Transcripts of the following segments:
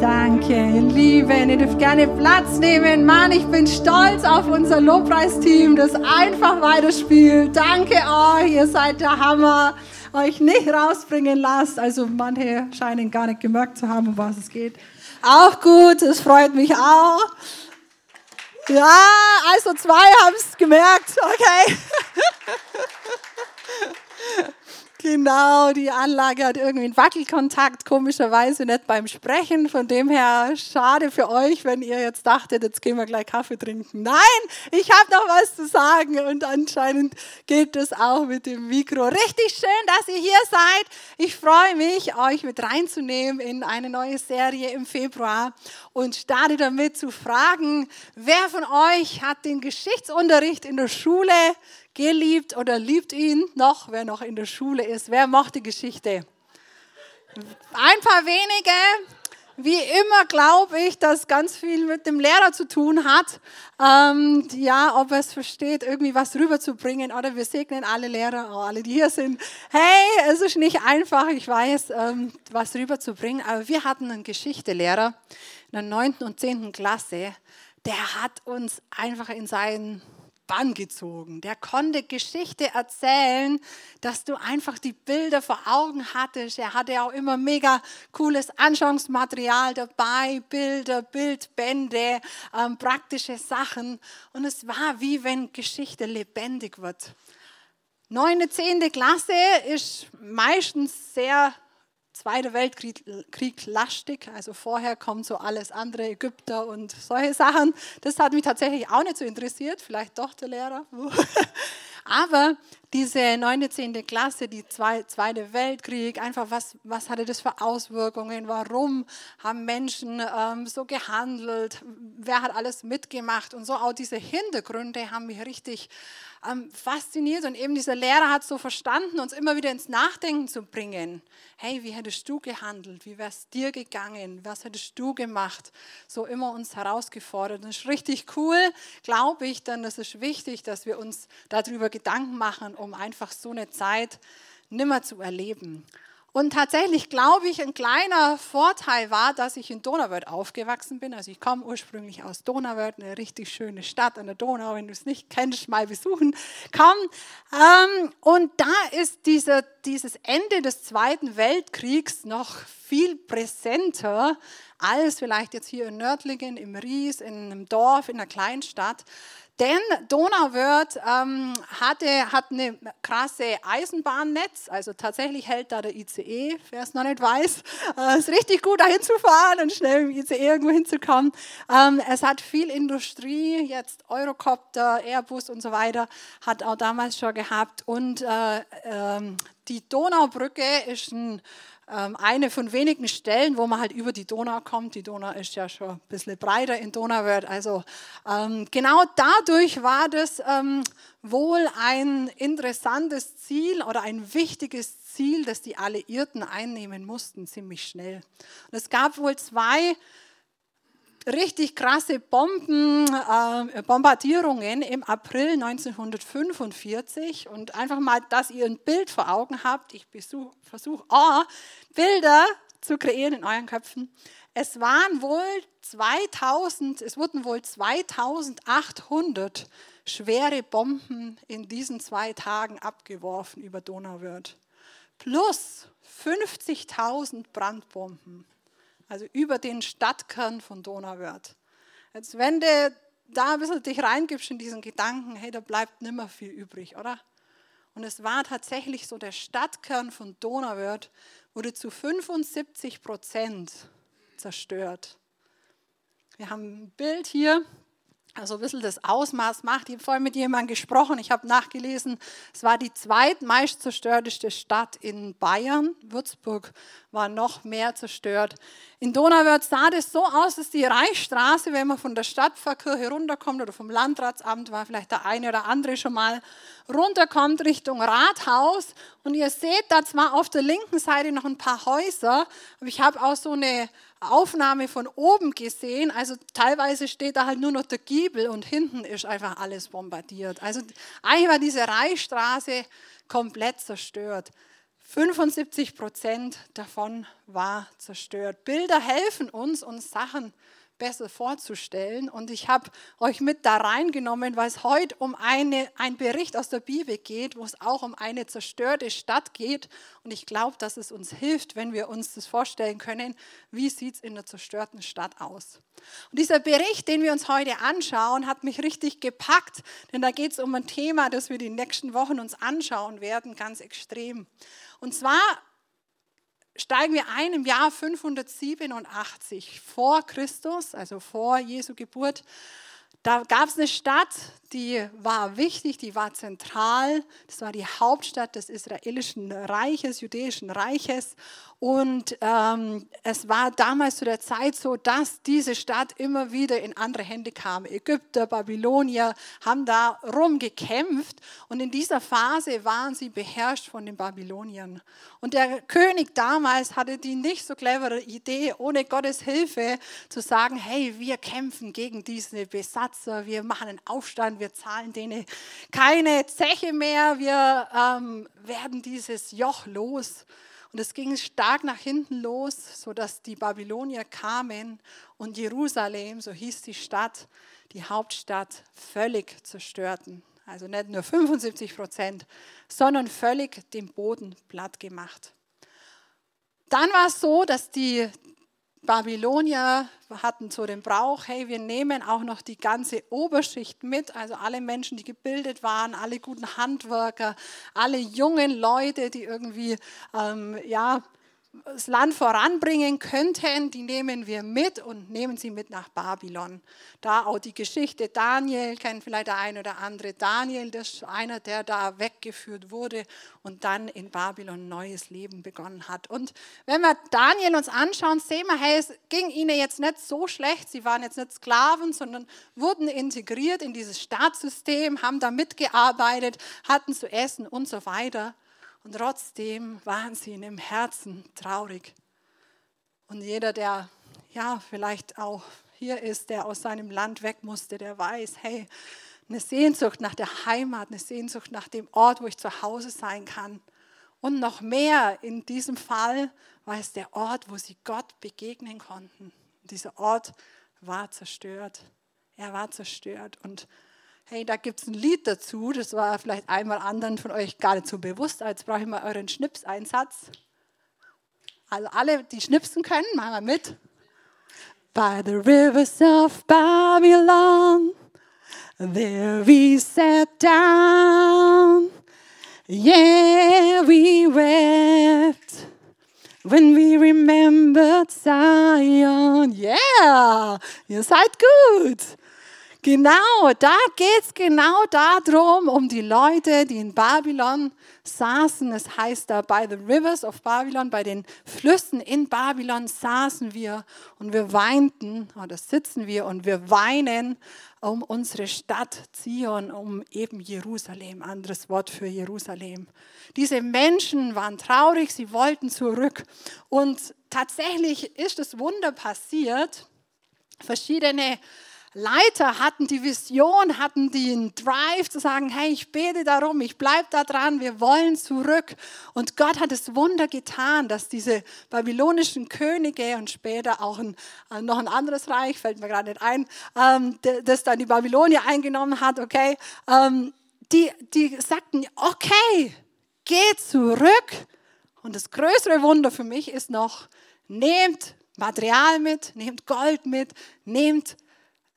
Danke, ihr Lieben. Ihr dürft gerne Platz nehmen. Mann, ich bin stolz auf unser Lobpreisteam, das einfach weiterspielt. Danke euch, ihr seid der Hammer. Euch nicht rausbringen lasst. Also manche scheinen gar nicht gemerkt zu haben, um was es geht. Auch gut, das freut mich auch. Ja, also zwei haben es gemerkt. Okay. Genau, die Anlage hat irgendwie einen Wackelkontakt, komischerweise nicht beim Sprechen. Von dem her, schade für euch, wenn ihr jetzt dachtet, jetzt gehen wir gleich Kaffee trinken. Nein, ich habe noch was zu sagen und anscheinend geht das auch mit dem Mikro. Richtig schön, dass ihr hier seid. Ich freue mich, euch mit reinzunehmen in eine neue Serie im Februar und starte damit zu fragen, wer von euch hat den Geschichtsunterricht in der Schule geliebt oder liebt ihn noch, wer noch in der Schule ist. Wer macht die Geschichte? Ein paar wenige. Wie immer glaube ich, dass ganz viel mit dem Lehrer zu tun hat. Ähm, ja, ob er es versteht, irgendwie was rüberzubringen. Oder wir segnen alle Lehrer, oh, alle, die hier sind. Hey, es ist nicht einfach, ich weiß, ähm, was rüberzubringen. Aber wir hatten einen Geschichtelehrer in der 9. und 10. Klasse. Der hat uns einfach in seinen Bann gezogen. Der konnte Geschichte erzählen, dass du einfach die Bilder vor Augen hattest. Er hatte auch immer mega cooles Anschauungsmaterial dabei, Bilder, Bildbände, ähm, praktische Sachen. Und es war wie wenn Geschichte lebendig wird. Neunte, zehnte Klasse ist meistens sehr Zweiter Weltkrieg Krieg lastig, also vorher kommt so alles andere, Ägypter und solche Sachen. Das hat mich tatsächlich auch nicht so interessiert, vielleicht doch der Lehrer. Aber diese 9., 10. Klasse, die Zweite Weltkrieg, einfach was, was hatte das für Auswirkungen, warum haben Menschen ähm, so gehandelt, wer hat alles mitgemacht und so auch diese Hintergründe haben mich richtig ähm, fasziniert und eben dieser Lehrer hat so verstanden, uns immer wieder ins Nachdenken zu bringen. Hey, wie hättest du gehandelt? Wie wäre es dir gegangen? Was hättest du gemacht? So immer uns herausgefordert. Das ist richtig cool, glaube ich, denn es ist wichtig, dass wir uns darüber Gedanken machen, um einfach so eine Zeit nimmer zu erleben. Und tatsächlich glaube ich, ein kleiner Vorteil war, dass ich in Donauwörth aufgewachsen bin. Also ich komme ursprünglich aus Donauwörth, eine richtig schöne Stadt an der Donau. Wenn du es nicht kennst, mal besuchen. Komm. Ähm, und da ist dieser, dieses Ende des Zweiten Weltkriegs noch viel präsenter als vielleicht jetzt hier in Nördlingen, im Ries, in einem Dorf, in einer Kleinstadt. Denn Donauwörth ähm, hatte, hat eine krasse Eisenbahnnetz, also tatsächlich hält da der ICE, wer es noch nicht weiß. Äh, ist richtig gut, da hinzufahren und schnell im ICE irgendwo hinzukommen. Ähm, es hat viel Industrie, jetzt Eurocopter, Airbus und so weiter, hat auch damals schon gehabt. Und äh, ähm, die Donaubrücke ist ein eine von wenigen Stellen, wo man halt über die Donau kommt. Die Donau ist ja schon ein bisschen breiter in Donauwörth. Also ähm, genau dadurch war das ähm, wohl ein interessantes Ziel oder ein wichtiges Ziel, das die Alliierten einnehmen mussten, ziemlich schnell. Und es gab wohl zwei richtig krasse Bomben, äh, Bombardierungen im April 1945 und einfach mal, dass ihr ein Bild vor Augen habt. Ich versuche oh, Bilder zu kreieren in euren Köpfen. Es waren wohl 2000, es wurden wohl 2800 schwere Bomben in diesen zwei Tagen abgeworfen über Donauwörth. Plus 50.000 Brandbomben also über den Stadtkern von Donauwörth. Jetzt, wenn du da ein bisschen dich reingibst in diesen Gedanken, hey, da bleibt nimmer viel übrig, oder? Und es war tatsächlich so, der Stadtkern von Donauwörth wurde zu 75 Prozent zerstört. Wir haben ein Bild hier, also ein bisschen das Ausmaß macht. Ich habe vorhin mit jemandem gesprochen, ich habe nachgelesen, es war die zweitmeist zerstörteste Stadt in Bayern. Würzburg war noch mehr zerstört. In Donauwörth sah das so aus, dass die Reichsstraße, wenn man von der Stadtverkirche runterkommt oder vom Landratsamt, war vielleicht der eine oder andere schon mal, runterkommt Richtung Rathaus. Und ihr seht da zwar auf der linken Seite noch ein paar Häuser, aber ich habe auch so eine Aufnahme von oben gesehen. Also teilweise steht da halt nur noch der Giebel und hinten ist einfach alles bombardiert. Also eigentlich war diese Reichsstraße komplett zerstört. 75 Prozent davon war zerstört. Bilder helfen uns, uns Sachen besser vorzustellen. Und ich habe euch mit da reingenommen, weil es heute um eine, ein Bericht aus der Bibel geht, wo es auch um eine zerstörte Stadt geht. Und ich glaube, dass es uns hilft, wenn wir uns das vorstellen können, wie sieht es in der zerstörten Stadt aus. Und dieser Bericht, den wir uns heute anschauen, hat mich richtig gepackt, denn da geht es um ein Thema, das wir die nächsten Wochen uns anschauen werden, ganz extrem. Und zwar steigen wir ein im Jahr 587 vor Christus, also vor Jesu Geburt. Da gab es eine Stadt, die war wichtig, die war zentral. Das war die Hauptstadt des israelischen Reiches, jüdischen Reiches. Und ähm, es war damals zu der Zeit so, dass diese Stadt immer wieder in andere Hände kam. Ägypter, Babylonier haben da rumgekämpft und in dieser Phase waren sie beherrscht von den Babyloniern. Und der König damals hatte die nicht so clevere Idee, ohne Gottes Hilfe zu sagen, hey, wir kämpfen gegen diese Besatzer, wir machen einen Aufstand, wir zahlen denen keine Zeche mehr, wir ähm, werden dieses Joch los. Und es ging stark nach hinten los, sodass die Babylonier kamen und Jerusalem, so hieß die Stadt, die Hauptstadt, völlig zerstörten. Also nicht nur 75 Prozent, sondern völlig den Boden platt gemacht. Dann war es so, dass die Babylonier hatten so den Brauch, hey, wir nehmen auch noch die ganze Oberschicht mit, also alle Menschen, die gebildet waren, alle guten Handwerker, alle jungen Leute, die irgendwie ähm, ja, das Land voranbringen könnten, die nehmen wir mit und nehmen sie mit nach Babylon. Da auch die Geschichte Daniel, kennt vielleicht der eine oder andere. Daniel, das ist einer, der da weggeführt wurde und dann in Babylon ein neues Leben begonnen hat. Und wenn wir Daniel uns anschauen, sehen wir, hey, es ging ihnen jetzt nicht so schlecht. Sie waren jetzt nicht Sklaven, sondern wurden integriert in dieses Staatssystem, haben da mitgearbeitet, hatten zu essen und so weiter. Und trotzdem waren sie in dem Herzen traurig. Und jeder, der ja vielleicht auch hier ist, der aus seinem Land weg musste, der weiß, hey, eine Sehnsucht nach der Heimat, eine Sehnsucht nach dem Ort, wo ich zu Hause sein kann. Und noch mehr in diesem Fall war es der Ort, wo sie Gott begegnen konnten. Und dieser Ort war zerstört. Er war zerstört. Und Hey, da gibt es ein Lied dazu, das war vielleicht einmal anderen von euch gar nicht so bewusst. Jetzt brauche ich mal euren Schnipseinsatz. Also alle, die schnipsen können, machen wir mit. By the rivers of Babylon, there we sat down. Yeah, we wept when we remembered Zion. Yeah, ihr seid gut. Genau, da geht es genau darum, um die Leute, die in Babylon saßen. Es heißt da, by the rivers of Babylon, bei den Flüssen in Babylon saßen wir und wir weinten, oder sitzen wir und wir weinen um unsere Stadt Zion, um eben Jerusalem, anderes Wort für Jerusalem. Diese Menschen waren traurig, sie wollten zurück. Und tatsächlich ist das Wunder passiert. Verschiedene Leiter hatten die Vision, hatten den Drive zu sagen, hey, ich bete darum, ich bleibe da dran, wir wollen zurück. Und Gott hat das Wunder getan, dass diese babylonischen Könige und später auch ein, äh, noch ein anderes Reich, fällt mir gerade nicht ein, ähm, das dann die Babylonier eingenommen hat, okay, ähm, die, die sagten, okay, geh zurück. Und das größere Wunder für mich ist noch, nehmt Material mit, nehmt Gold mit, nehmt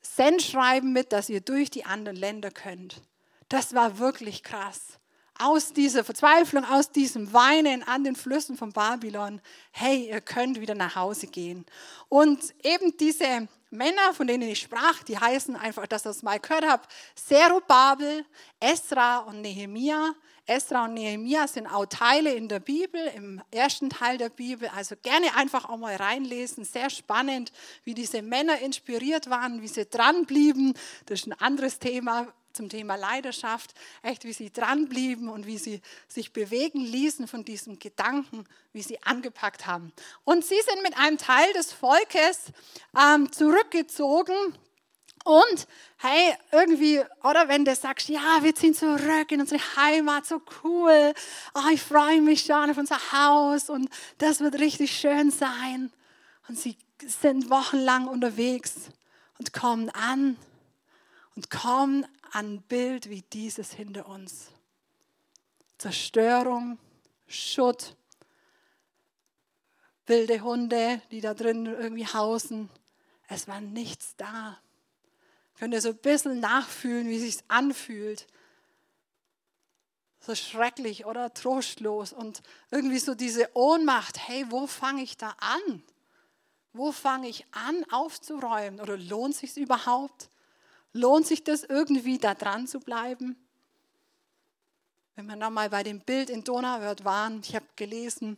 Sendschreiben mit, dass ihr durch die anderen Länder könnt. Das war wirklich krass. Aus dieser Verzweiflung, aus diesem Weinen an den Flüssen von Babylon, hey, ihr könnt wieder nach Hause gehen. Und eben diese Männer, von denen ich sprach, die heißen einfach, dass ich das mal gehört habe, Zerubabel, Esra und Nehemia. Esra und Nehemia sind auch Teile in der Bibel, im ersten Teil der Bibel. Also gerne einfach auch mal reinlesen. Sehr spannend, wie diese Männer inspiriert waren, wie sie dranblieben. Das ist ein anderes Thema zum Thema Leidenschaft. Echt, wie sie dranblieben und wie sie sich bewegen ließen von diesem Gedanken, wie sie angepackt haben. Und sie sind mit einem Teil des Volkes ähm, zurückgezogen Und hey, irgendwie, oder wenn du sagst, ja, wir ziehen zurück in unsere Heimat, so cool, oh, ich freue mich schon auf unser Haus und das wird richtig schön sein. Und sie sind wochenlang unterwegs und kommen an und kommen an ein Bild wie dieses hinter uns. Zerstörung, Schutt, wilde Hunde, die da drin irgendwie hausen. Es war nichts da. Könnt ihr so ein bisschen nachfühlen, wie es sich anfühlt. So schrecklich oder trostlos und irgendwie so diese Ohnmacht. Hey, wo fange ich da an? Wo fange ich an aufzuräumen? Oder lohnt sich überhaupt? Lohnt sich das irgendwie da dran zu bleiben? Wenn wir nochmal bei dem Bild in Donauwörth waren, ich habe gelesen,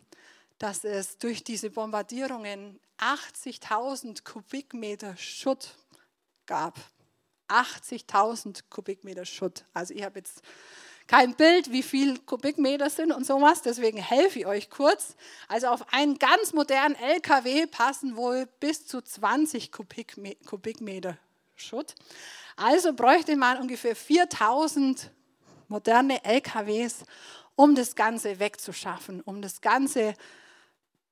dass es durch diese Bombardierungen 80.000 Kubikmeter Schutt gab. 80.000 Kubikmeter Schutt. Also ich habe jetzt kein Bild, wie viel Kubikmeter sind und sowas, deswegen helfe ich euch kurz. Also auf einen ganz modernen LKW passen wohl bis zu 20 Kubikmeter Schutt. Also bräuchte man ungefähr 4000 moderne LKWs, um das Ganze wegzuschaffen, um das Ganze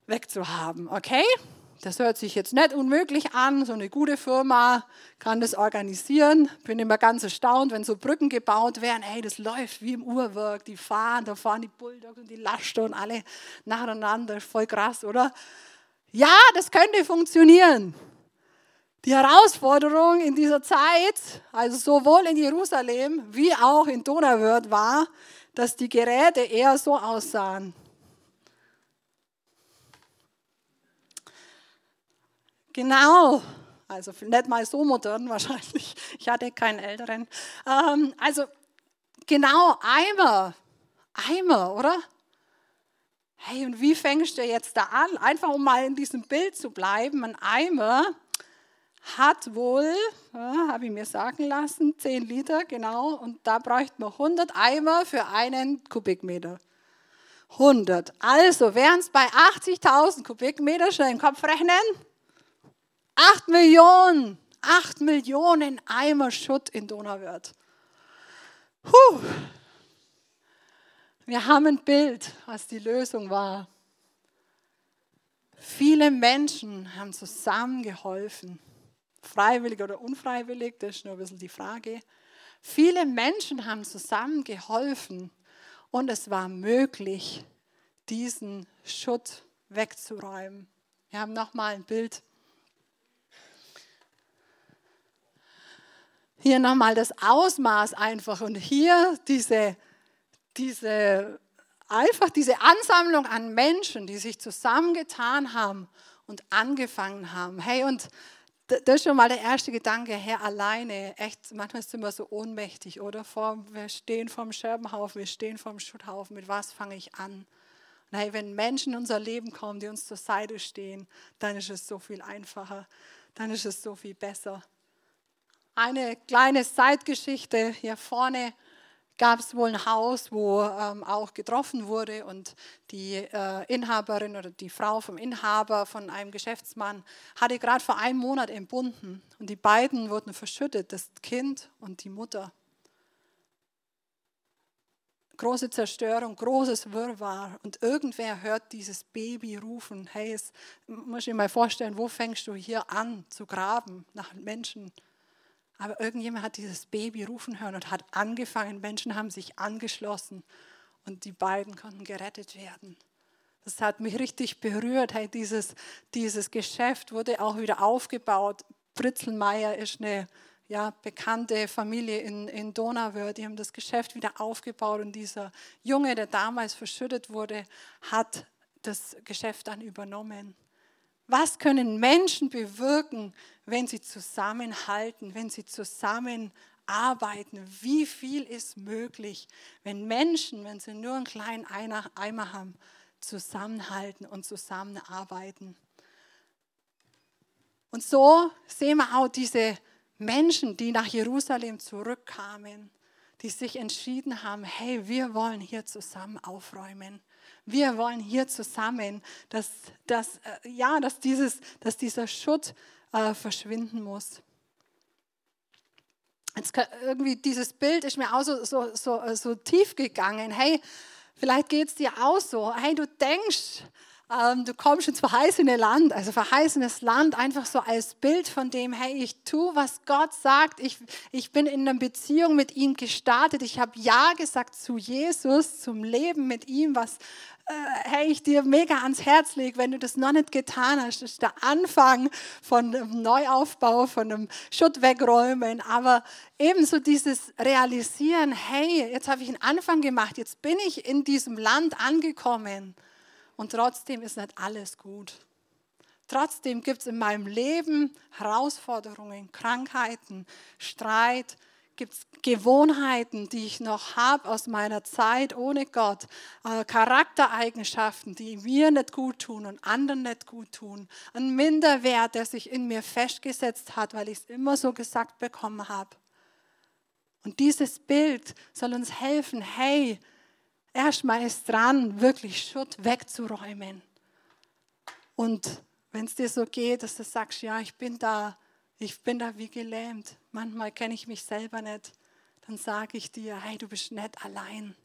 wegzuhaben. Okay? Das hört sich jetzt nicht unmöglich an. So eine gute Firma kann das organisieren. Bin immer ganz erstaunt, wenn so Brücken gebaut werden. Hey, das läuft wie im Uhrwerk. Die fahren, da fahren die Bulldogs und die Laster und alle nacheinander. Voll krass, oder? Ja, das könnte funktionieren. Die Herausforderung in dieser Zeit, also sowohl in Jerusalem wie auch in Donauwörth, war, dass die Geräte eher so aussahen. Genau, also nicht mal so modern wahrscheinlich. Ich hatte keinen älteren. Ähm, also genau, Eimer. Eimer, oder? Hey, und wie fängst du jetzt da an? Einfach um mal in diesem Bild zu bleiben. Ein Eimer hat wohl, ja, habe ich mir sagen lassen, 10 Liter, genau. Und da bräuchte man 100 Eimer für einen Kubikmeter. 100. Also wären es bei 80.000 Kubikmeter, schon im Kopf rechnen, 8 Millionen, 8 Millionen Eimer Schutt in Donauwörth. Puh. Wir haben ein Bild, was die Lösung war. Viele Menschen haben zusammengeholfen. Freiwillig oder unfreiwillig, das ist nur ein bisschen die Frage. Viele Menschen haben zusammengeholfen und es war möglich, diesen Schutt wegzuräumen. Wir haben nochmal ein Bild. Hier nochmal das Ausmaß einfach und hier diese, diese, einfach diese Ansammlung an Menschen, die sich zusammengetan haben und angefangen haben. Hey, und das ist schon mal der erste Gedanke, Herr, alleine, echt, manchmal sind wir so ohnmächtig, oder? Vor, wir stehen vorm Scherbenhaufen, wir stehen vorm Schutthaufen, mit was fange ich an? Und hey, wenn Menschen in unser Leben kommen, die uns zur Seite stehen, dann ist es so viel einfacher, dann ist es so viel besser. Eine kleine Zeitgeschichte hier vorne gab es wohl ein Haus, wo ähm, auch getroffen wurde und die äh, Inhaberin oder die Frau vom Inhaber von einem Geschäftsmann hatte gerade vor einem Monat entbunden und die beiden wurden verschüttet, das Kind und die Mutter. Große Zerstörung, großes Wirrwarr und irgendwer hört dieses Baby rufen. Hey, es, muss ich mir mal vorstellen, wo fängst du hier an zu graben nach Menschen? Aber irgendjemand hat dieses Baby rufen hören und hat angefangen. Menschen haben sich angeschlossen und die beiden konnten gerettet werden. Das hat mich richtig berührt. Hey, dieses, dieses Geschäft wurde auch wieder aufgebaut. Britzelmeier ist eine ja, bekannte Familie in, in Donauwörth. Die haben das Geschäft wieder aufgebaut und dieser Junge, der damals verschüttet wurde, hat das Geschäft dann übernommen. Was können Menschen bewirken, wenn sie zusammenhalten, wenn sie zusammenarbeiten? Wie viel ist möglich, wenn Menschen, wenn sie nur einen kleinen Eimer haben, zusammenhalten und zusammenarbeiten? Und so sehen wir auch diese Menschen, die nach Jerusalem zurückkamen, die sich entschieden haben, hey, wir wollen hier zusammen aufräumen. Wir wollen hier zusammen, dass, dass, äh, ja, dass, dieses, dass dieser Schutt äh, verschwinden muss. jetzt irgendwie dieses Bild ist mir auch so, so, so, so tief gegangen. Hey, vielleicht geht es dir auch so. Hey, du denkst, ähm, du kommst ins verheißene Land, also verheißenes Land, einfach so als Bild von dem, hey, ich tue, was Gott sagt, ich, ich bin in einer Beziehung mit ihm gestartet, ich habe Ja gesagt zu Jesus, zum Leben mit ihm, was, äh, hey, ich dir mega ans Herz lege, wenn du das noch nicht getan hast. Das ist der Anfang von einem Neuaufbau, von einem Schutt wegräumen, aber ebenso dieses Realisieren, hey, jetzt habe ich einen Anfang gemacht, jetzt bin ich in diesem Land angekommen und trotzdem ist nicht alles gut. Trotzdem gibt es in meinem Leben Herausforderungen, Krankheiten, Streit, gibt es Gewohnheiten, die ich noch habe aus meiner Zeit ohne Gott, äh, Charaktereigenschaften, die mir nicht gut tun und anderen nicht gut tun, ein Minderwert, der sich in mir festgesetzt hat, weil ich es immer so gesagt bekommen habe. Und dieses Bild soll uns helfen, hey, erstmal ist dran, wirklich Schutt wegzuräumen. Und wenn es dir so geht, dass du sagst, ja, ich bin da, ich bin da wie gelähmt, manchmal kenne ich mich selber nicht, dann sage ich dir, hey, du bist nicht allein.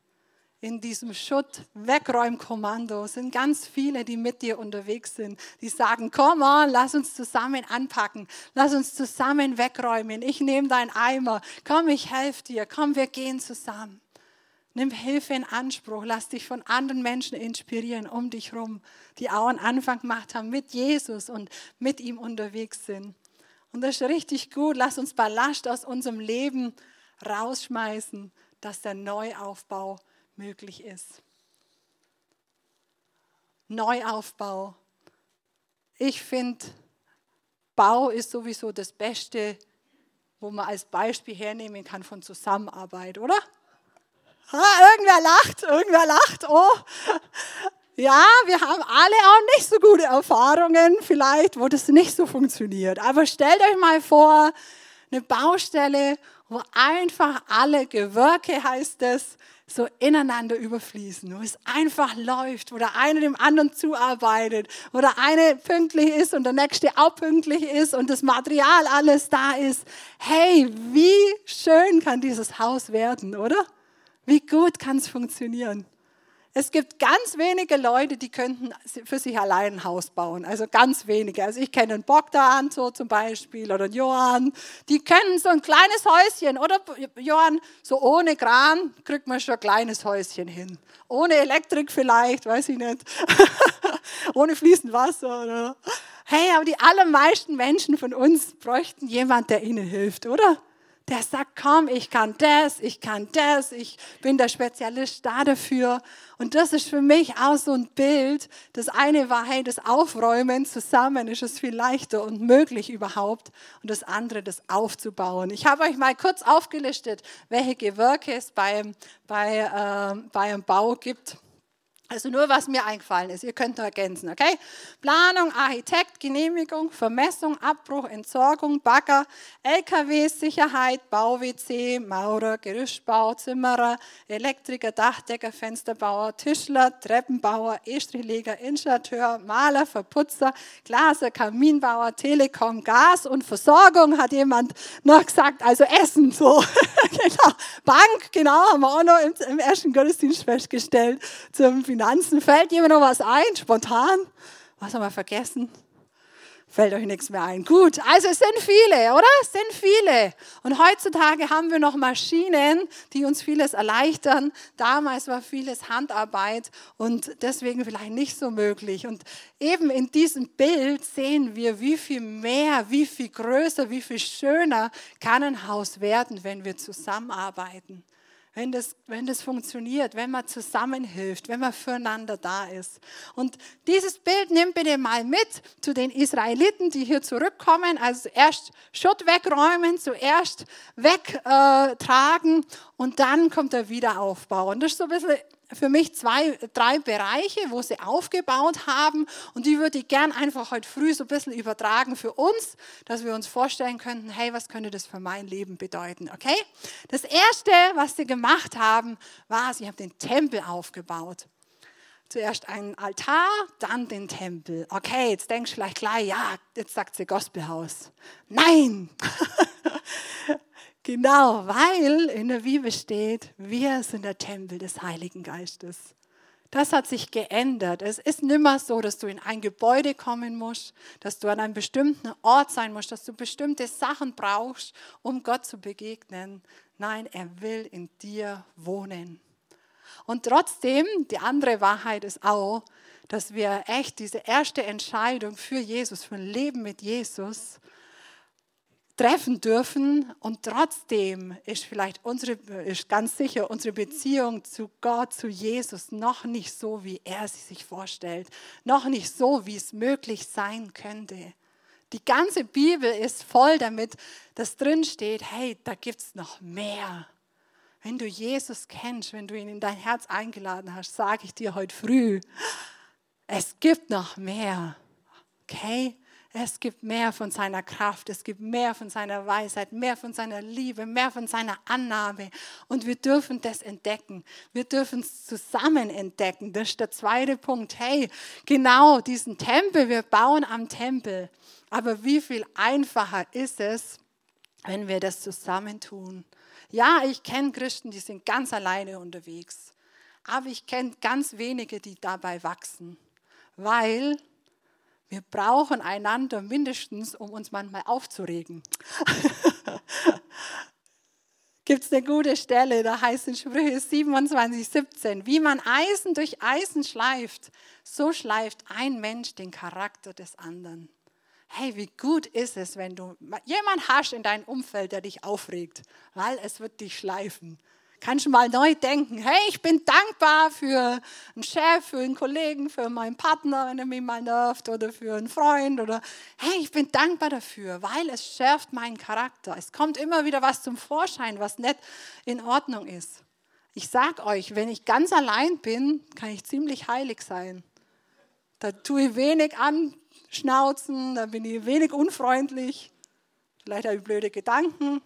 In diesem Schutt-Wegräumkommando sind ganz viele, die mit dir unterwegs sind, die sagen, komm on, lass uns zusammen anpacken, lass uns zusammen wegräumen, ich nehme deinen Eimer, komm, ich helfe dir, komm, wir gehen zusammen. Nimm Hilfe in Anspruch, lass dich von anderen Menschen inspirieren um dich herum, die auch einen Anfang gemacht haben mit Jesus und mit ihm unterwegs sind. Und das ist richtig gut. Lass uns Ballast aus unserem Leben rausschmeißen, dass der Neuaufbau möglich ist. Neuaufbau. Ich finde, Bau ist sowieso das Beste, wo man als Beispiel hernehmen kann von Zusammenarbeit, oder? Ha, irgendwer lacht, irgendwer lacht. Oh, ja, wir haben alle auch nicht so gute Erfahrungen, vielleicht, wo das nicht so funktioniert. Aber stellt euch mal vor, eine Baustelle, wo einfach alle Gewerke, heißt es, so ineinander überfließen, wo es einfach läuft, wo der eine dem anderen zuarbeitet, wo der eine pünktlich ist und der nächste auch pünktlich ist und das Material alles da ist. Hey, wie schön kann dieses Haus werden, oder? Wie gut kann es funktionieren? Es gibt ganz wenige Leute, die könnten für sich allein ein Haus bauen. Also ganz wenige. Also ich kenne einen Bogdan so zum Beispiel oder einen Johann. Die können so ein kleines Häuschen. Oder Johann, so ohne Kran kriegt man schon ein kleines Häuschen hin. Ohne Elektrik vielleicht, weiß ich nicht. ohne fließend Wasser. Oder? Hey, aber die allermeisten Menschen von uns bräuchten jemand, der ihnen hilft, oder? Der sagt, komm, ich kann das, ich kann das, ich bin der Spezialist da dafür. Und das ist für mich auch so ein Bild. Das eine war, hey, das Aufräumen zusammen ist es viel leichter und möglich überhaupt. Und das andere, das aufzubauen. Ich habe euch mal kurz aufgelistet, welche Gewerke es bei, bei, äh, bei einem Bau gibt. Also nur, was mir eingefallen ist. Ihr könnt nur ergänzen, okay? Planung, Architekt, Genehmigung, Vermessung, Abbruch, Entsorgung, Bagger, LKW, Sicherheit, Bau-WC, Maurer, Gerüstbau, Zimmerer, Elektriker, Dachdecker, Fensterbauer, Tischler, Treppenbauer, Estrichleger, Installateur, Maler, Verputzer, Glaser, Kaminbauer, Telekom, Gas und Versorgung hat jemand noch gesagt, also Essen, so. genau. Bank, genau, haben wir auch noch im, im ersten Gottesdienst festgestellt zum Finanzen. Fällt jemand noch was ein? Spontan? Was haben wir vergessen? Fällt euch nichts mehr ein. Gut, also es sind viele, oder? Es sind viele. Und heutzutage haben wir noch Maschinen, die uns vieles erleichtern. Damals war vieles Handarbeit und deswegen vielleicht nicht so möglich. Und eben in diesem Bild sehen wir, wie viel mehr, wie viel größer, wie viel schöner kann ein Haus werden, wenn wir zusammenarbeiten wenn das, wenn das funktioniert, wenn man zusammenhilft, wenn man füreinander da ist. Und dieses Bild nimmt bitte mal mit zu den Israeliten, die hier zurückkommen. Also erst Schutt wegräumen, zuerst wegtragen und dann kommt der Wiederaufbau. Und das ist so ein bisschen für mich zwei, drei Bereiche, wo sie aufgebaut haben und die würde ich gern einfach heute früh so ein bisschen übertragen für uns, dass wir uns vorstellen könnten, hey, was könnte das für mein Leben bedeuten, okay? Das erste, was sie gemacht haben, war, sie haben den Tempel aufgebaut. Zuerst einen Altar, dann den Tempel. Okay, jetzt denkst du vielleicht gleich, ja, jetzt sagt sie Gospelhaus. Nein! Genau, weil in der Bibel steht, wir sind der Tempel des Heiligen Geistes. Das hat sich geändert. Es ist nicht mehr so, dass du in ein Gebäude kommen musst, dass du an einem bestimmten Ort sein musst, dass du bestimmte Sachen brauchst, um Gott zu begegnen. Nein, er will in dir wohnen. Und trotzdem, die andere Wahrheit ist auch, dass wir echt diese erste Entscheidung für Jesus, für ein Leben mit Jesus, treffen dürfen und trotzdem ist vielleicht unsere, ist ganz sicher unsere Beziehung zu Gott, zu Jesus noch nicht so, wie er sie sich vorstellt, noch nicht so, wie es möglich sein könnte. Die ganze Bibel ist voll damit, dass drin steht, hey, da gibt es noch mehr. Wenn du Jesus kennst, wenn du ihn in dein Herz eingeladen hast, sage ich dir heute früh, es gibt noch mehr. Okay? Es gibt mehr von seiner Kraft, es gibt mehr von seiner Weisheit, mehr von seiner Liebe, mehr von seiner Annahme. Und wir dürfen das entdecken. Wir dürfen es zusammen entdecken. Das ist der zweite Punkt. Hey, genau diesen Tempel, wir bauen am Tempel. Aber wie viel einfacher ist es, wenn wir das zusammen tun? Ja, ich kenne Christen, die sind ganz alleine unterwegs. Aber ich kenne ganz wenige, die dabei wachsen. Weil wir brauchen einander mindestens, um uns manchmal aufzuregen. Gibt es eine gute Stelle, da heißt in Sprüche 27, 17, wie man Eisen durch Eisen schleift, so schleift ein Mensch den Charakter des anderen. Hey, wie gut ist es, wenn du jemand hast in deinem Umfeld, der dich aufregt, weil es wird dich schleifen kannst du mal neu denken, hey, ich bin dankbar für einen Chef, für einen Kollegen, für meinen Partner, wenn er mich mal nervt oder für einen Freund oder hey, ich bin dankbar dafür, weil es schärft meinen Charakter. Es kommt immer wieder was zum Vorschein, was nicht in Ordnung ist. Ich sag euch, wenn ich ganz allein bin, kann ich ziemlich heilig sein. Da tue ich wenig anschnauzen, da bin ich wenig unfreundlich, vielleicht habe ich blöde Gedanken,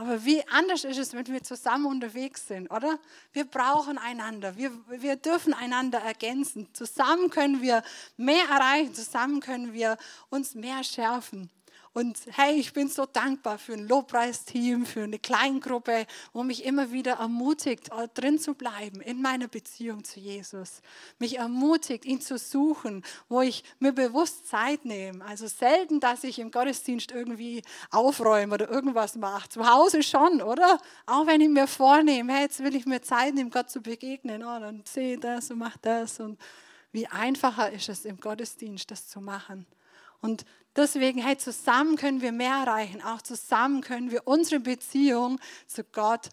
aber wie anders ist es, wenn wir zusammen unterwegs sind, oder? Wir brauchen einander. Wir, wir dürfen einander ergänzen. Zusammen können wir mehr erreichen. Zusammen können wir uns mehr schärfen. Und hey, ich bin so dankbar für ein Lobpreisteam, für eine Kleingruppe, wo mich immer wieder ermutigt, äh, drin zu bleiben in meiner Beziehung zu Jesus. Mich ermutigt, ihn zu suchen, wo ich mir bewusst Zeit nehme. Also selten, dass ich im Gottesdienst irgendwie aufräume oder irgendwas mache. Zu Hause schon, oder? Auch wenn ich mir vornehme, hey, jetzt will ich mir Zeit nehmen, Gott zu begegnen. Oh, dann sehe das und mache das. Und wie einfacher ist es im Gottesdienst, das zu machen. Und deswegen, hey, zusammen können wir mehr erreichen. Auch zusammen können wir unsere Beziehung zu Gott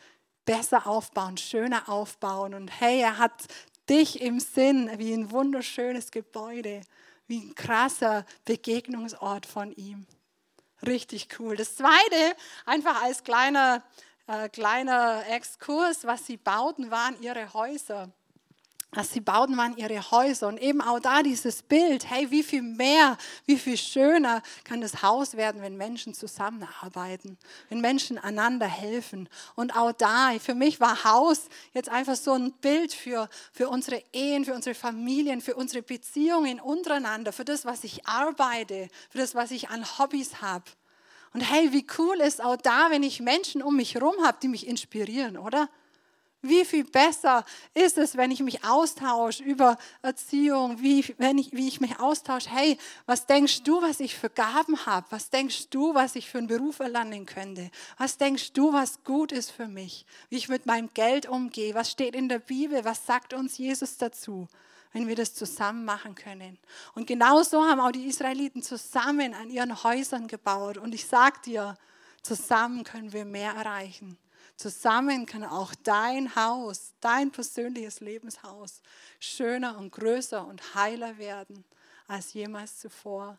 besser aufbauen, schöner aufbauen. Und hey, er hat dich im Sinn wie ein wunderschönes Gebäude, wie ein krasser Begegnungsort von ihm. Richtig cool. Das Zweite, einfach als kleiner, äh, kleiner Exkurs, was sie bauten, waren ihre Häuser dass sie bauten waren ihre Häuser und eben auch da dieses Bild, hey, wie viel mehr, wie viel schöner kann das Haus werden, wenn Menschen zusammenarbeiten, wenn Menschen einander helfen. Und auch da, für mich war Haus jetzt einfach so ein Bild für, für unsere Ehen, für unsere Familien, für unsere Beziehungen untereinander, für das, was ich arbeite, für das, was ich an Hobbys habe. Und hey, wie cool ist auch da, wenn ich Menschen um mich herum habe, die mich inspirieren, oder? Wie viel besser ist es, wenn ich mich austausche über Erziehung, wie, wenn ich, wie ich mich austausche, hey, was denkst du, was ich für Gaben habe? Was denkst du, was ich für einen Beruf erlangen könnte? Was denkst du, was gut ist für mich? Wie ich mit meinem Geld umgehe? Was steht in der Bibel? Was sagt uns Jesus dazu? wenn wir das zusammen machen können. Und genauso haben auch die Israeliten zusammen an ihren Häusern gebaut. Und ich sage dir, zusammen können wir mehr erreichen. Zusammen kann auch dein Haus, dein persönliches Lebenshaus schöner und größer und heiler werden als jemals zuvor.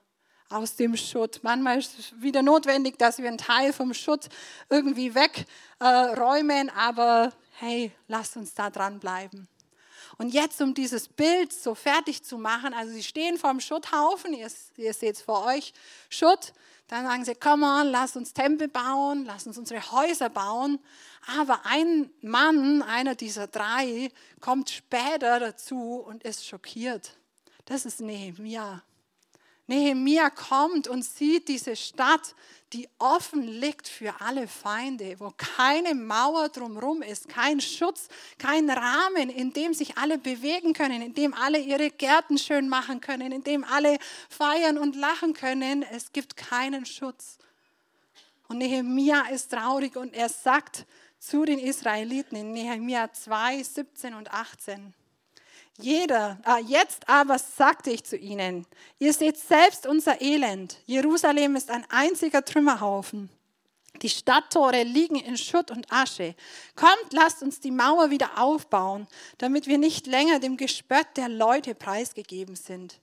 Aus dem Schutt. Manchmal ist es wieder notwendig, dass wir einen Teil vom Schutt irgendwie wegräumen, äh, aber hey, lasst uns da dranbleiben. Und jetzt, um dieses Bild so fertig zu machen, also sie stehen vor dem Schutthaufen, ihr, ihr seht es vor euch, Schutt, dann sagen sie, komm on, lass uns Tempel bauen, lass uns unsere Häuser bauen. Aber ein Mann, einer dieser drei, kommt später dazu und ist schockiert. Das ist Nehemiah. Nehemia kommt und sieht diese Stadt, die offen liegt für alle Feinde, wo keine Mauer drumherum ist, kein Schutz, kein Rahmen, in dem sich alle bewegen können, in dem alle ihre Gärten schön machen können, in dem alle feiern und lachen können. Es gibt keinen Schutz. Und Nehemia ist traurig und er sagt zu den Israeliten in Nehemia 2, 17 und 18, jeder, ah, jetzt aber sagte ich zu ihnen, ihr seht selbst unser Elend. Jerusalem ist ein einziger Trümmerhaufen. Die Stadttore liegen in Schutt und Asche. Kommt, lasst uns die Mauer wieder aufbauen, damit wir nicht länger dem Gespött der Leute preisgegeben sind.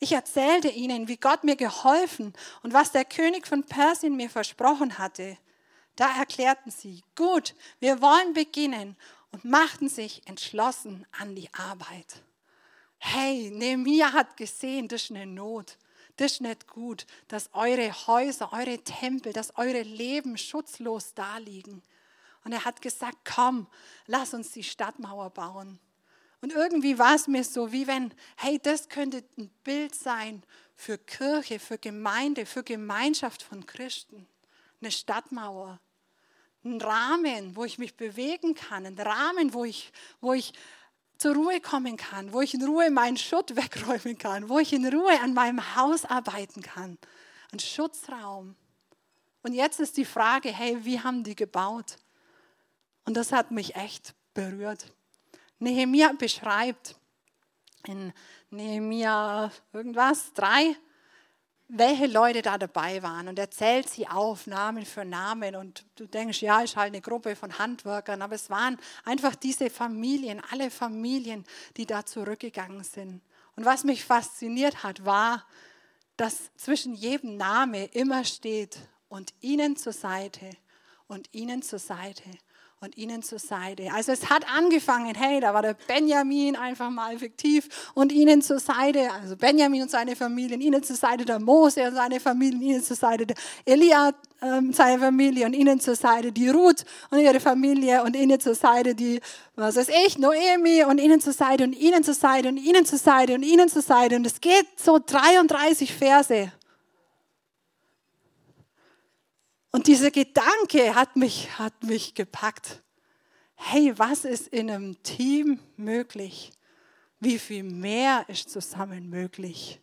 Ich erzählte ihnen, wie Gott mir geholfen und was der König von Persien mir versprochen hatte. Da erklärten sie, gut, wir wollen beginnen und machten sich entschlossen an die Arbeit. Hey, Nehemiah hat gesehen, das ist eine Not. Das ist nicht gut, dass eure Häuser, eure Tempel, dass eure Leben schutzlos daliegen. Und er hat gesagt, komm, lass uns die Stadtmauer bauen. Und irgendwie war es mir so, wie wenn, hey, das könnte ein Bild sein für Kirche, für Gemeinde, für Gemeinschaft von Christen. Eine Stadtmauer, einen Rahmen, wo ich mich bewegen kann, einen Rahmen, wo ich, wo ich zur Ruhe kommen kann, wo ich in Ruhe meinen Schutt wegräumen kann, wo ich in Ruhe an meinem Haus arbeiten kann. Ein Schutzraum. Und jetzt ist die Frage, hey, wie haben die gebaut? Und das hat mich echt berührt. Nehemia beschreibt in Nehemia irgendwas, drei, welche Leute da dabei waren und er zählt sie auf, Namen für Namen. Und du denkst, ja, ist halt eine Gruppe von Handwerkern, aber es waren einfach diese Familien, alle Familien, die da zurückgegangen sind. Und was mich fasziniert hat, war, dass zwischen jedem Name immer steht und ihnen zur Seite und ihnen zur Seite und ihnen zur Seite. Also es hat angefangen, hey, da war der Benjamin einfach mal effektiv und ihnen zur Seite, also Benjamin und seine Familie, und ihnen zur Seite der Mose und seine Familie, und ihnen zur Seite der Elia ähm, seine Familie und ihnen zur Seite die Ruth und ihre Familie und ihnen zur Seite die, was weiß ich, Noemi und ihnen zur Seite und ihnen zur Seite und ihnen zur Seite und ihnen zur Seite und es geht so 33 Verse. Und dieser Gedanke hat mich, hat mich gepackt. Hey, was ist in einem Team möglich? Wie viel mehr ist zusammen möglich?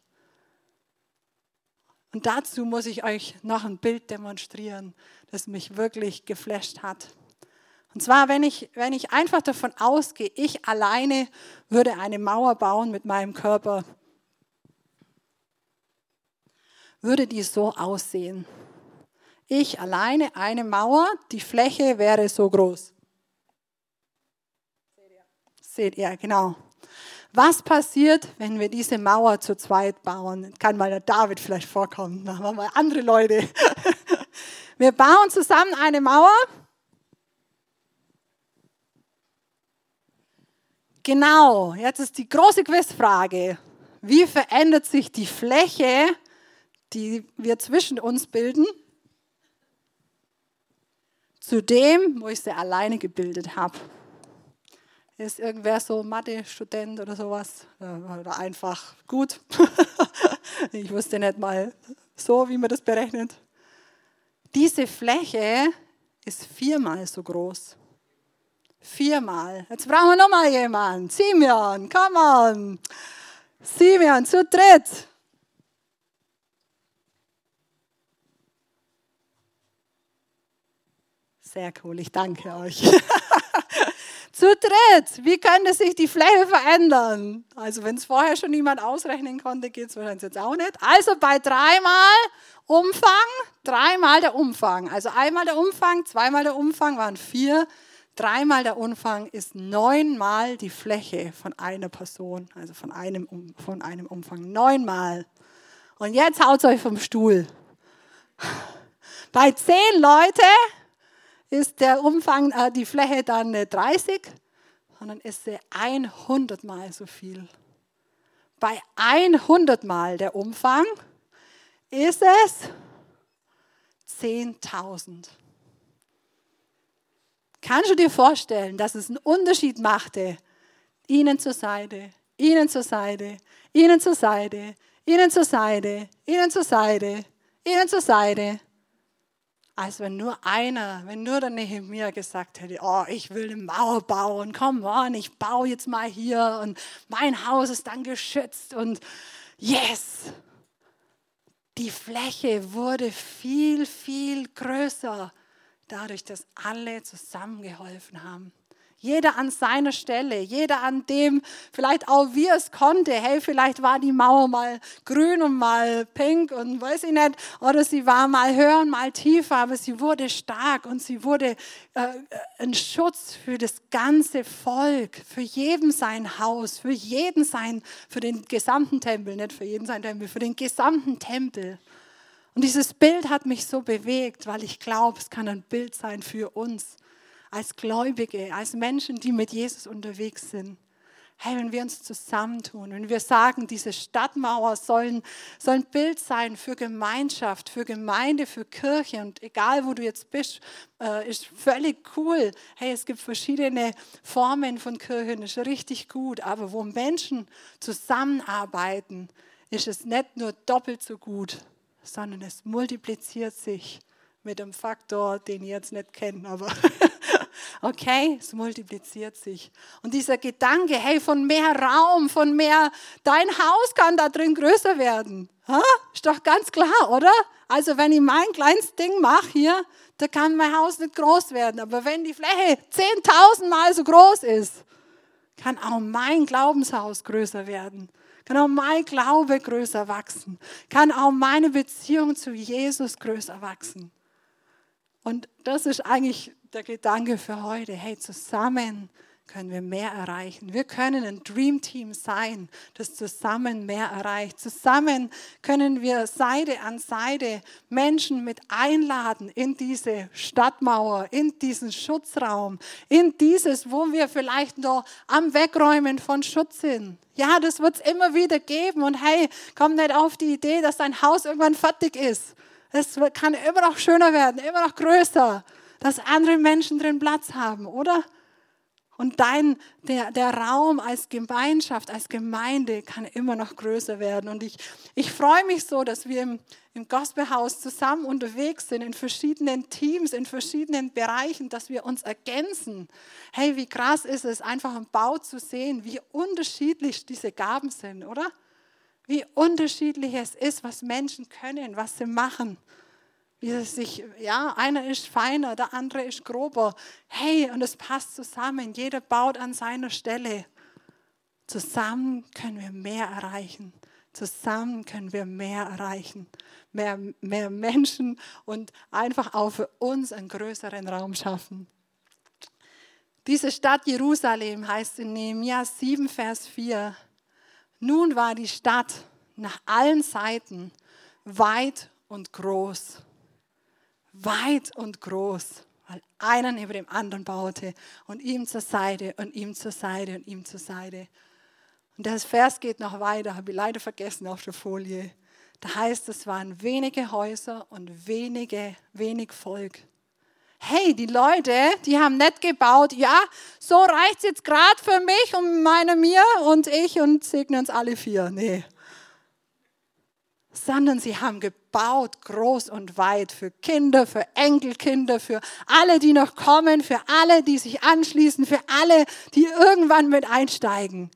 Und dazu muss ich euch noch ein Bild demonstrieren, das mich wirklich geflasht hat. Und zwar, wenn ich, wenn ich einfach davon ausgehe, ich alleine würde eine Mauer bauen mit meinem Körper, würde die so aussehen. Ich alleine eine Mauer, die Fläche wäre so groß. Seht ihr, genau. Was passiert, wenn wir diese Mauer zu zweit bauen? Kann mal der David vielleicht vorkommen, dann haben wir mal andere Leute. Wir bauen zusammen eine Mauer. Genau, jetzt ist die große Quizfrage. Wie verändert sich die Fläche, die wir zwischen uns bilden, zu dem, wo ich sie alleine gebildet habe. Ist irgendwer so Mathe-Student oder sowas? Oder einfach gut? ich wusste nicht mal so, wie man das berechnet. Diese Fläche ist viermal so groß. Viermal. Jetzt brauchen wir nochmal jemanden. Simeon, come on. Simeon, zu dritt. Sehr cool, ich danke euch. Zu dritt, wie könnte sich die Fläche verändern? Also wenn es vorher schon niemand ausrechnen konnte, geht es wahrscheinlich jetzt auch nicht. Also bei dreimal Umfang, dreimal der Umfang. Also einmal der Umfang, zweimal der Umfang waren vier. Dreimal der Umfang ist neunmal die Fläche von einer Person, also von einem, von einem Umfang. Neunmal. Und jetzt haut euch vom Stuhl. Bei zehn Leute ist der Umfang, äh, die Fläche dann nicht 30, sondern ist sie 100 mal so viel. Bei 100 mal der Umfang ist es 10.000. Kannst du dir vorstellen, dass es einen Unterschied machte? Ihnen zur Seite, ihnen zur Seite, ihnen zur Seite, ihnen zur Seite, ihnen zur Seite, ihnen zur Seite. Als wenn nur einer, wenn nur der Nehemiah gesagt hätte, oh, ich will eine Mauer bauen, komm on, ich baue jetzt mal hier und mein Haus ist dann geschützt und yes. Die Fläche wurde viel, viel größer, dadurch, dass alle zusammengeholfen haben. Jeder an seiner Stelle, jeder an dem, vielleicht auch wie es konnte. Hey, vielleicht war die Mauer mal grün und mal pink und weiß ich nicht. Oder sie war mal höher und mal tiefer, aber sie wurde stark und sie wurde äh, ein Schutz für das ganze Volk, für jeden sein Haus, für jeden sein, für den gesamten Tempel, nicht für jeden sein Tempel, für den gesamten Tempel. Und dieses Bild hat mich so bewegt, weil ich glaube, es kann ein Bild sein für uns als Gläubige, als Menschen, die mit Jesus unterwegs sind. Hey, wenn wir uns zusammentun, wenn wir sagen, diese Stadtmauer soll, soll ein Bild sein für Gemeinschaft, für Gemeinde, für Kirche und egal wo du jetzt bist, äh, ist völlig cool. Hey, es gibt verschiedene Formen von Kirchen, ist richtig gut, aber wo Menschen zusammenarbeiten, ist es nicht nur doppelt so gut, sondern es multipliziert sich mit einem Faktor, den ihr jetzt nicht kennt, aber Okay, es multipliziert sich. Und dieser Gedanke, hey, von mehr Raum, von mehr, dein Haus kann da drin größer werden. Ha? Ist doch ganz klar, oder? Also wenn ich mein kleines Ding mache hier, da kann mein Haus nicht groß werden. Aber wenn die Fläche 10.000 Mal so groß ist, kann auch mein Glaubenshaus größer werden. Kann auch mein Glaube größer wachsen. Kann auch meine Beziehung zu Jesus größer wachsen. Und das ist eigentlich der Gedanke für heute. Hey, zusammen können wir mehr erreichen. Wir können ein Dream Team sein, das zusammen mehr erreicht. Zusammen können wir Seite an Seite Menschen mit einladen in diese Stadtmauer, in diesen Schutzraum, in dieses, wo wir vielleicht noch am Wegräumen von Schutz sind. Ja, das wird es immer wieder geben. Und hey, komm nicht auf die Idee, dass dein Haus irgendwann fertig ist. Es kann immer noch schöner werden, immer noch größer, dass andere Menschen drin Platz haben, oder? Und dein, der, der Raum als Gemeinschaft, als Gemeinde kann immer noch größer werden. Und ich, ich freue mich so, dass wir im, im Gospelhaus zusammen unterwegs sind, in verschiedenen Teams, in verschiedenen Bereichen, dass wir uns ergänzen. Hey, wie krass ist es, einfach im Bau zu sehen, wie unterschiedlich diese Gaben sind, oder? wie unterschiedlich es ist, was Menschen können, was sie machen. Wie es sich, ja, einer ist feiner, der andere ist grober. Hey, und es passt zusammen. Jeder baut an seiner Stelle. Zusammen können wir mehr erreichen. Zusammen können wir mehr erreichen. Mehr, mehr Menschen und einfach auch für uns einen größeren Raum schaffen. Diese Stadt Jerusalem heißt in Nehemiah 7, Vers 4. Nun war die Stadt nach allen Seiten weit und groß. Weit und groß, weil einer neben dem anderen baute und ihm zur Seite und ihm zur Seite und ihm zur Seite. Und das Vers geht noch weiter, habe ich leider vergessen auf der Folie. Da heißt, es waren wenige Häuser und wenige, wenig Volk hey, die Leute, die haben nicht gebaut, ja, so reicht es jetzt gerade für mich und meine mir und ich und segnen uns alle vier. Nee. Sondern sie haben gebaut, groß und weit, für Kinder, für Enkelkinder, für alle, die noch kommen, für alle, die sich anschließen, für alle, die irgendwann mit einsteigen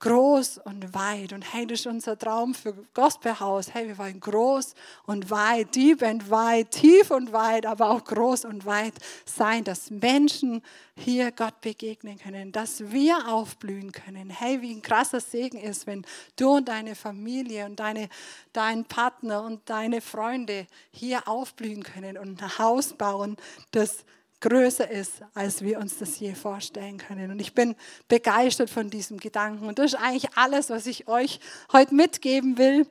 groß und weit. Und hey, das ist unser Traum für Gospelhaus. Hey, wir wollen groß und weit, deep and wide, tief und weit, aber auch groß und weit sein, dass Menschen hier Gott begegnen können, dass wir aufblühen können. Hey, wie ein krasser Segen ist, wenn du und deine Familie und deine, dein Partner und deine Freunde hier aufblühen können und ein Haus bauen, das größer ist, als wir uns das je vorstellen können. Und ich bin begeistert von diesem Gedanken. Und das ist eigentlich alles, was ich euch heute mitgeben will,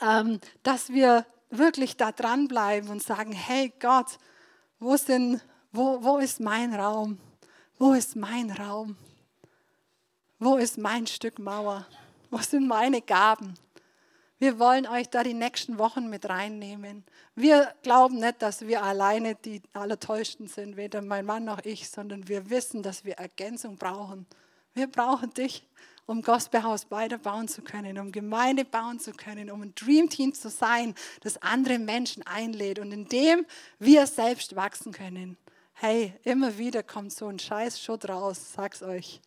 ähm, dass wir wirklich da dranbleiben und sagen, hey Gott, wo, sind, wo, wo ist mein Raum? Wo ist mein Raum? Wo ist mein Stück Mauer? Wo sind meine Gaben? Wir wollen euch da die nächsten Wochen mit reinnehmen. Wir glauben nicht, dass wir alleine die Allertäuschten sind, weder mein Mann noch ich, sondern wir wissen, dass wir Ergänzung brauchen. Wir brauchen dich um Gospelhaus weiterbauen zu können, um Gemeinde bauen zu können, um ein Dreamteam zu sein, das andere Menschen einlädt und in dem wir selbst wachsen können. Hey, immer wieder kommt so ein scheiß Schutt raus, sag's euch.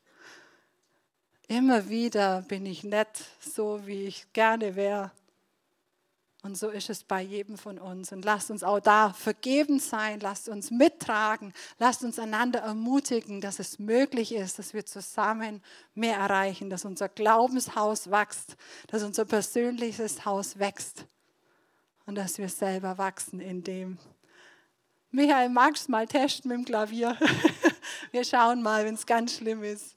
Immer wieder bin ich nett, so wie ich gerne wäre. Und so ist es bei jedem von uns. Und lasst uns auch da vergeben sein, lasst uns mittragen, lasst uns einander ermutigen, dass es möglich ist, dass wir zusammen mehr erreichen, dass unser Glaubenshaus wächst, dass unser persönliches Haus wächst und dass wir selber wachsen in dem. Michael, magst du mal testen mit dem Klavier? Wir schauen mal, wenn es ganz schlimm ist.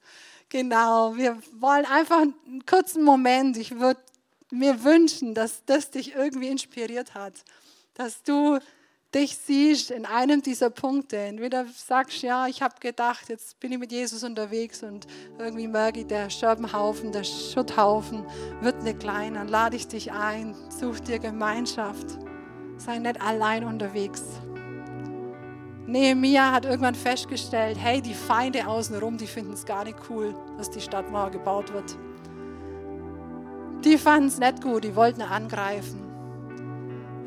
Genau, wir wollen einfach einen kurzen Moment. Ich würde mir wünschen, dass das dich irgendwie inspiriert hat, dass du dich siehst in einem dieser Punkte. Entweder sagst, ja, ich habe gedacht, jetzt bin ich mit Jesus unterwegs und irgendwie merke ich, der Scherbenhaufen, der Schutthaufen wird nicht klein. Dann lade ich dich ein, such dir Gemeinschaft. Sei nicht allein unterwegs. Nehemiah hat irgendwann festgestellt, hey, die Feinde außenrum, die finden es gar nicht cool, dass die Stadtmauer gebaut wird. Die fanden es nicht gut, die wollten angreifen.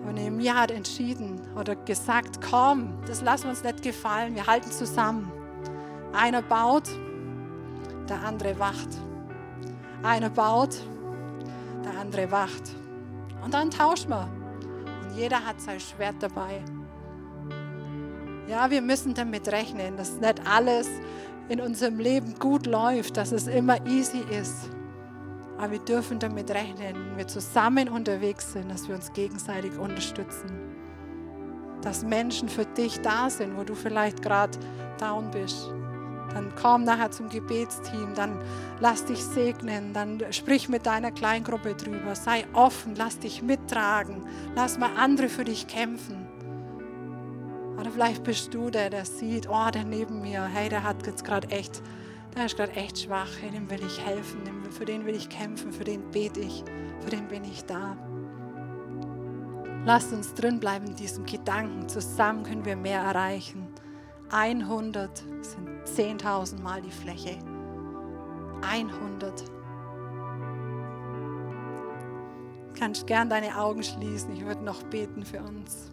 Aber Nehemiah hat entschieden oder gesagt, komm, das lassen wir uns nicht gefallen, wir halten zusammen. Einer baut, der andere wacht. Einer baut, der andere wacht. Und dann tauschen wir. Und jeder hat sein Schwert dabei. Ja, wir müssen damit rechnen, dass nicht alles in unserem Leben gut läuft, dass es immer easy ist. Aber wir dürfen damit rechnen, wenn wir zusammen unterwegs sind, dass wir uns gegenseitig unterstützen. Dass Menschen für dich da sind, wo du vielleicht gerade down bist. Dann komm nachher zum Gebetsteam, dann lass dich segnen, dann sprich mit deiner Kleingruppe drüber, sei offen, lass dich mittragen, lass mal andere für dich kämpfen. Oder vielleicht bist du der, der sieht, oh, der neben mir, hey, der hat jetzt gerade echt, der ist gerade echt schwach, hey, dem will ich helfen, für den will ich kämpfen, für den bete ich, für den bin ich da. Lasst uns drin bleiben in diesem Gedanken. Zusammen können wir mehr erreichen. 100 sind 10.000 Mal die Fläche. 100. Du kannst gern deine Augen schließen. Ich würde noch beten für uns.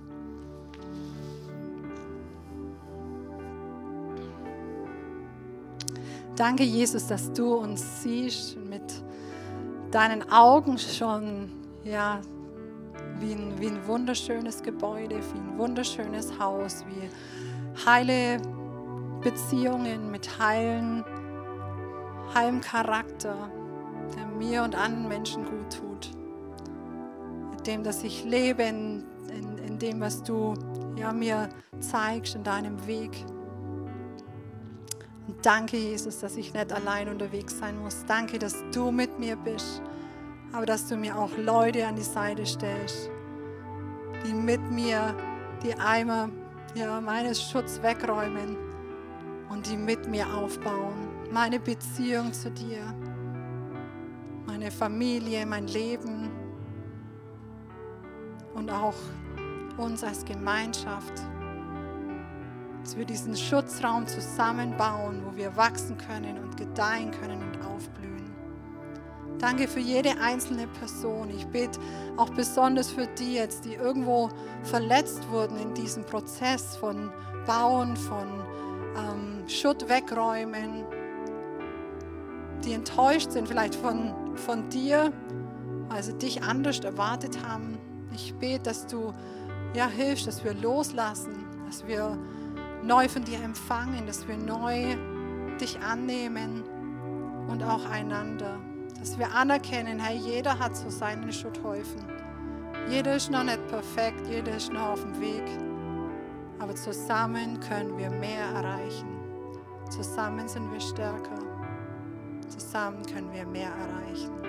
Danke, Jesus, dass du uns siehst mit deinen Augen schon, ja, wie ein, wie ein wunderschönes Gebäude, wie ein wunderschönes Haus, wie heile Beziehungen mit heilen, heilem Charakter, der mir und anderen Menschen gut tut. Mit dem, dass ich lebe in, in, in dem, was du ja, mir zeigst in deinem Weg. Danke, Jesus, dass ich nicht allein unterwegs sein muss. Danke, dass du mit mir bist, aber dass du mir auch Leute an die Seite stellst, die mit mir die Eimer ja, meines Schutz wegräumen und die mit mir aufbauen. Meine Beziehung zu dir, meine Familie, mein Leben und auch uns als Gemeinschaft dass wir diesen Schutzraum zusammenbauen, wo wir wachsen können und gedeihen können und aufblühen. Danke für jede einzelne Person. Ich bete auch besonders für die jetzt, die irgendwo verletzt wurden in diesem Prozess von Bauen, von ähm, Schutt wegräumen, die enttäuscht sind vielleicht von, von dir, also dich anders erwartet haben. Ich bete, dass du ja hilfst, dass wir loslassen, dass wir neu von dir empfangen, dass wir neu dich annehmen und auch einander. Dass wir anerkennen, hey, jeder hat so seinen Schutthäufen. Jeder ist noch nicht perfekt, jeder ist noch auf dem Weg. Aber zusammen können wir mehr erreichen. Zusammen sind wir stärker. Zusammen können wir mehr erreichen.